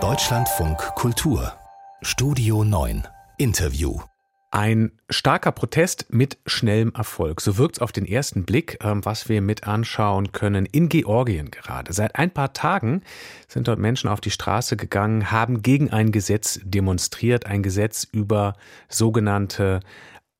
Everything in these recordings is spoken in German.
Deutschlandfunk Kultur Studio 9 Interview ein starker Protest mit schnellem Erfolg. So wirkt es auf den ersten Blick, ähm, was wir mit anschauen können in Georgien gerade. Seit ein paar Tagen sind dort Menschen auf die Straße gegangen, haben gegen ein Gesetz demonstriert, ein Gesetz über sogenannte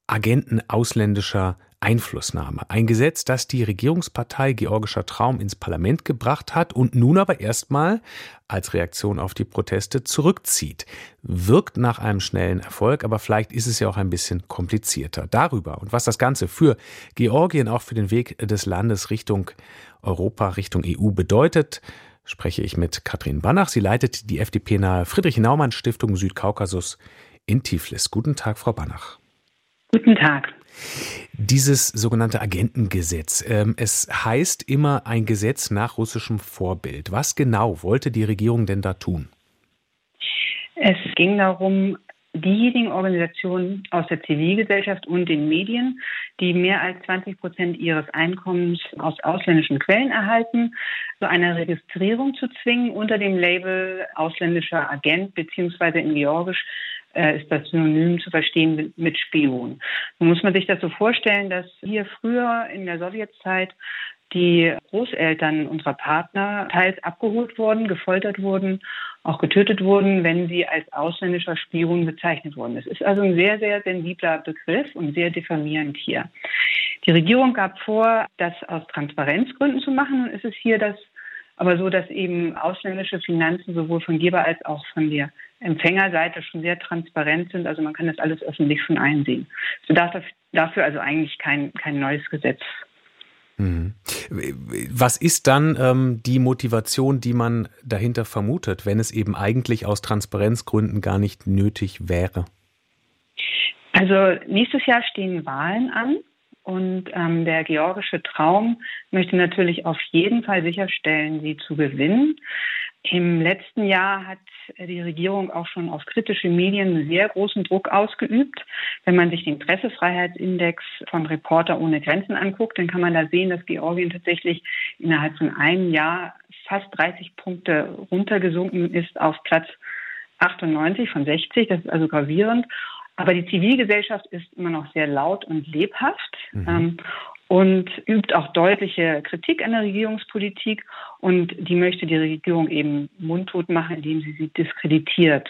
Agenten ausländischer Einflussnahme. Ein Gesetz, das die Regierungspartei Georgischer Traum ins Parlament gebracht hat und nun aber erstmal als Reaktion auf die Proteste zurückzieht. Wirkt nach einem schnellen Erfolg, aber vielleicht ist es ja auch ein bisschen komplizierter. Darüber und was das Ganze für Georgien auch für den Weg des Landes Richtung Europa, Richtung EU bedeutet, spreche ich mit Katrin Banach. Sie leitet die FDP-nahe Friedrich-Naumann-Stiftung Südkaukasus in Tiflis. Guten Tag, Frau Banach. Guten Tag. Dieses sogenannte Agentengesetz, ähm, es heißt immer ein Gesetz nach russischem Vorbild. Was genau wollte die Regierung denn da tun? Es ging darum, diejenigen Organisationen aus der Zivilgesellschaft und den Medien, die mehr als 20 Prozent ihres Einkommens aus ausländischen Quellen erhalten, zu einer Registrierung zu zwingen unter dem Label ausländischer Agent beziehungsweise in Georgisch ist das Synonym zu verstehen mit Spion. Nun muss man sich das so vorstellen, dass hier früher in der Sowjetzeit die Großeltern unserer Partner teils abgeholt wurden, gefoltert wurden, auch getötet wurden, wenn sie als ausländischer Spion bezeichnet wurden. Es ist also ein sehr, sehr sensibler Begriff und sehr diffamierend hier. Die Regierung gab vor, das aus Transparenzgründen zu machen. Ist es hier das aber so, dass eben ausländische Finanzen sowohl von Geber als auch von der Empfängerseite schon sehr transparent sind. Also man kann das alles öffentlich schon einsehen. So darf dafür also eigentlich kein, kein neues Gesetz. Mhm. Was ist dann ähm, die Motivation, die man dahinter vermutet, wenn es eben eigentlich aus Transparenzgründen gar nicht nötig wäre? Also nächstes Jahr stehen Wahlen an. Und ähm, der georgische Traum möchte natürlich auf jeden Fall sicherstellen, sie zu gewinnen. Im letzten Jahr hat die Regierung auch schon auf kritische Medien sehr großen Druck ausgeübt. Wenn man sich den Pressefreiheitsindex von Reporter ohne Grenzen anguckt, dann kann man da sehen, dass Georgien tatsächlich innerhalb von einem Jahr fast 30 Punkte runtergesunken ist auf Platz 98 von 60. Das ist also gravierend. Aber die Zivilgesellschaft ist immer noch sehr laut und lebhaft. Mhm. Ähm, und übt auch deutliche Kritik an der Regierungspolitik und die möchte die Regierung eben mundtot machen, indem sie sie diskreditiert.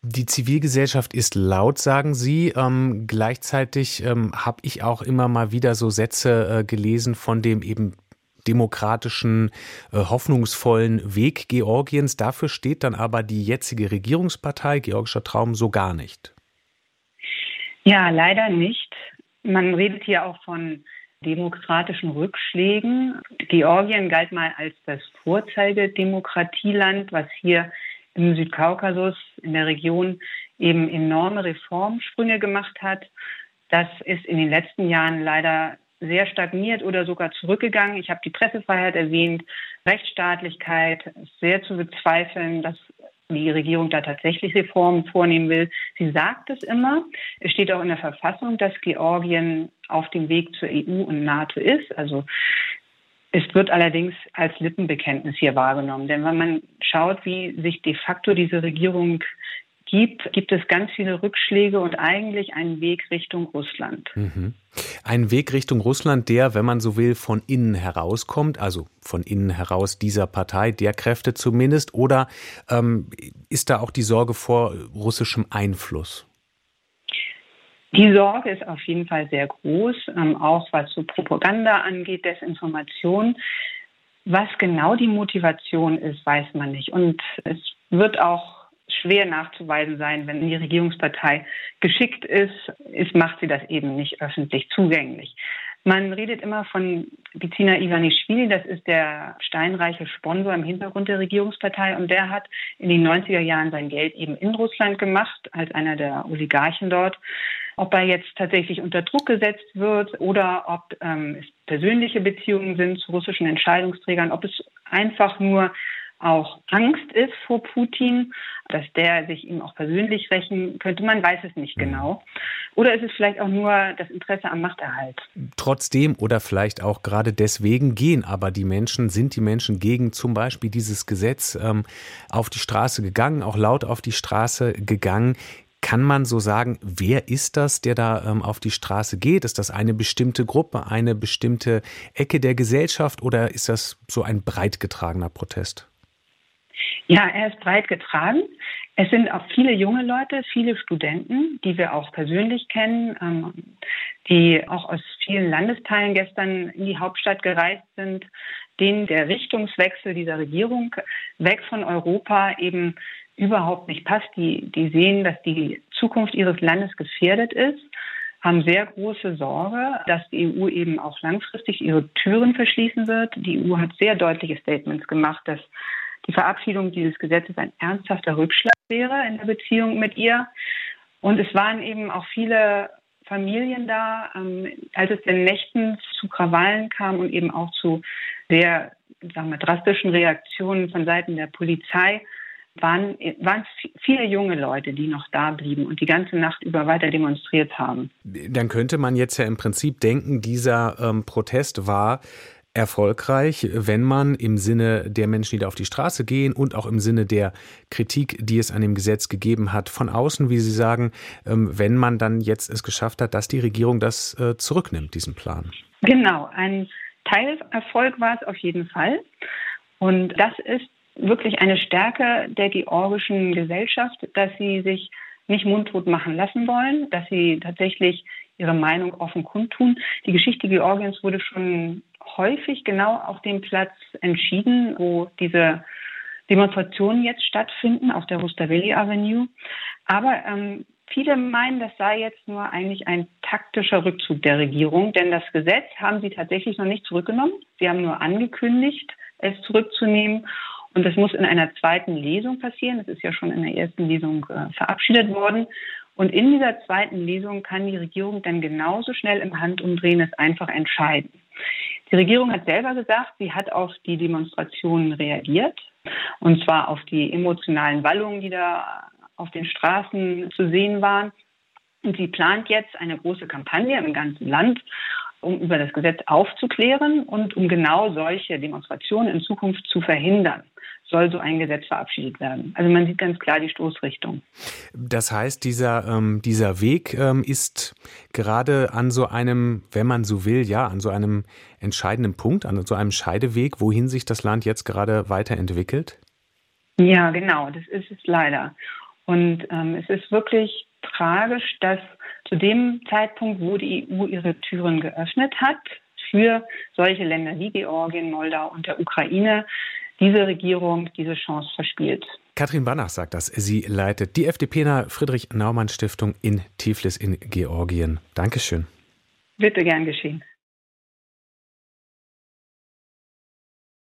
Die Zivilgesellschaft ist laut, sagen Sie. Ähm, gleichzeitig ähm, habe ich auch immer mal wieder so Sätze äh, gelesen von dem eben demokratischen, äh, hoffnungsvollen Weg Georgiens. Dafür steht dann aber die jetzige Regierungspartei Georgischer Traum so gar nicht. Ja, leider nicht. Man redet hier auch von demokratischen Rückschlägen. Georgien galt mal als das Vorzeigedemokratieland, was hier im Südkaukasus, in der Region, eben enorme Reformsprünge gemacht hat. Das ist in den letzten Jahren leider sehr stagniert oder sogar zurückgegangen. Ich habe die Pressefreiheit erwähnt, Rechtsstaatlichkeit sehr zu bezweifeln, dass die Regierung da tatsächlich Reformen vornehmen will. Sie sagt es immer. Es steht auch in der Verfassung, dass Georgien auf dem Weg zur EU und NATO ist. Also es wird allerdings als Lippenbekenntnis hier wahrgenommen. Denn wenn man schaut, wie sich de facto diese Regierung gibt, gibt es ganz viele Rückschläge und eigentlich einen Weg Richtung Russland. Mhm. Ein Weg Richtung Russland, der, wenn man so will, von innen herauskommt, also von innen heraus dieser Partei, der Kräfte zumindest, oder ähm, ist da auch die Sorge vor russischem Einfluss? Die Sorge ist auf jeden Fall sehr groß, ähm, auch was so Propaganda angeht, Desinformation. Was genau die Motivation ist, weiß man nicht. Und es wird auch schwer nachzuweisen sein, wenn die Regierungspartei geschickt ist, ist, macht sie das eben nicht öffentlich zugänglich. Man redet immer von Bizina Ivanischvili, das ist der steinreiche Sponsor im Hintergrund der Regierungspartei und der hat in den 90er Jahren sein Geld eben in Russland gemacht, als einer der Oligarchen dort. Ob er jetzt tatsächlich unter Druck gesetzt wird oder ob ähm, es persönliche Beziehungen sind zu russischen Entscheidungsträgern, ob es einfach nur auch Angst ist vor Putin. dass der sich ihm auch persönlich rächen könnte. Man weiß es nicht mhm. genau. Oder ist es vielleicht auch nur das Interesse am Machterhalt? Trotzdem oder vielleicht auch gerade deswegen gehen aber die Menschen, sind die Menschen gegen zum Beispiel dieses Gesetz ähm, auf die Straße gegangen, auch laut auf die Straße gegangen. Kann man so sagen, wer ist das, der da ähm, auf die Straße geht? Ist das eine bestimmte Gruppe, eine bestimmte Ecke der Gesellschaft oder ist das so ein breit getragener Protest? Ja, er ist breit getragen. Es sind auch viele junge Leute, viele Studenten, die wir auch persönlich kennen, ähm, die auch aus vielen Landesteilen gestern in die Hauptstadt gereist sind, denen der Richtungswechsel dieser Regierung weg von Europa eben überhaupt nicht passt. Die, die sehen, dass die Zukunft ihres Landes gefährdet ist, haben sehr große Sorge, dass die EU eben auch langfristig ihre Türen verschließen wird. Die EU hat sehr deutliche Statements gemacht, dass die Verabschiedung dieses Gesetzes ein ernsthafter Rückschlag wäre in der Beziehung mit ihr. Und es waren eben auch viele Familien da, ähm, als es den Nächten zu Krawallen kam und eben auch zu sehr sagen wir, drastischen Reaktionen von Seiten der Polizei, waren, waren viele junge Leute, die noch da blieben und die ganze Nacht über weiter demonstriert haben. Dann könnte man jetzt ja im Prinzip denken, dieser ähm, Protest war erfolgreich, wenn man im Sinne der Menschen, die da auf die Straße gehen und auch im Sinne der Kritik, die es an dem Gesetz gegeben hat, von außen, wie Sie sagen, ähm, wenn man dann jetzt es geschafft hat, dass die Regierung das äh, zurücknimmt, diesen Plan. Genau, ein Teilerfolg war es auf jeden Fall. Und das ist wirklich eine Stärke der georgischen Gesellschaft, dass sie sich nicht mundtot machen lassen wollen, dass sie tatsächlich ihre Meinung offen kundtun. Die Geschichte Georgiens wurde schon häufig genau auf dem Platz entschieden, wo diese Demonstrationen jetzt stattfinden, auf der Rustaveli Avenue. Aber ähm, viele meinen, das sei jetzt nur eigentlich ein taktischer Rückzug der Regierung, denn das Gesetz haben sie tatsächlich noch nicht zurückgenommen. Sie haben nur angekündigt, es zurückzunehmen. Und das muss in einer zweiten Lesung passieren. Das ist ja schon in der ersten Lesung äh, verabschiedet worden. Und in dieser zweiten Lesung kann die Regierung dann genauso schnell im Handumdrehen es einfach entscheiden. Die Regierung hat selber gesagt, sie hat auf die Demonstrationen reagiert. Und zwar auf die emotionalen Wallungen, die da auf den Straßen zu sehen waren. Und sie plant jetzt eine große Kampagne im ganzen Land, um über das Gesetz aufzuklären und um genau solche Demonstrationen in Zukunft zu verhindern soll so ein Gesetz verabschiedet werden. Also man sieht ganz klar die Stoßrichtung. Das heißt, dieser, ähm, dieser Weg ähm, ist gerade an so einem, wenn man so will, ja, an so einem entscheidenden Punkt, an so einem Scheideweg, wohin sich das Land jetzt gerade weiterentwickelt? Ja, genau, das ist es leider. Und ähm, es ist wirklich tragisch, dass zu dem Zeitpunkt, wo die EU ihre Türen geöffnet hat, für solche Länder wie Georgien, Moldau und der Ukraine, diese Regierung diese Chance verspielt. Katrin Banach sagt das. Sie leitet die FDPner Friedrich Naumann Stiftung in Tiflis in Georgien. Dankeschön. Bitte gern geschehen.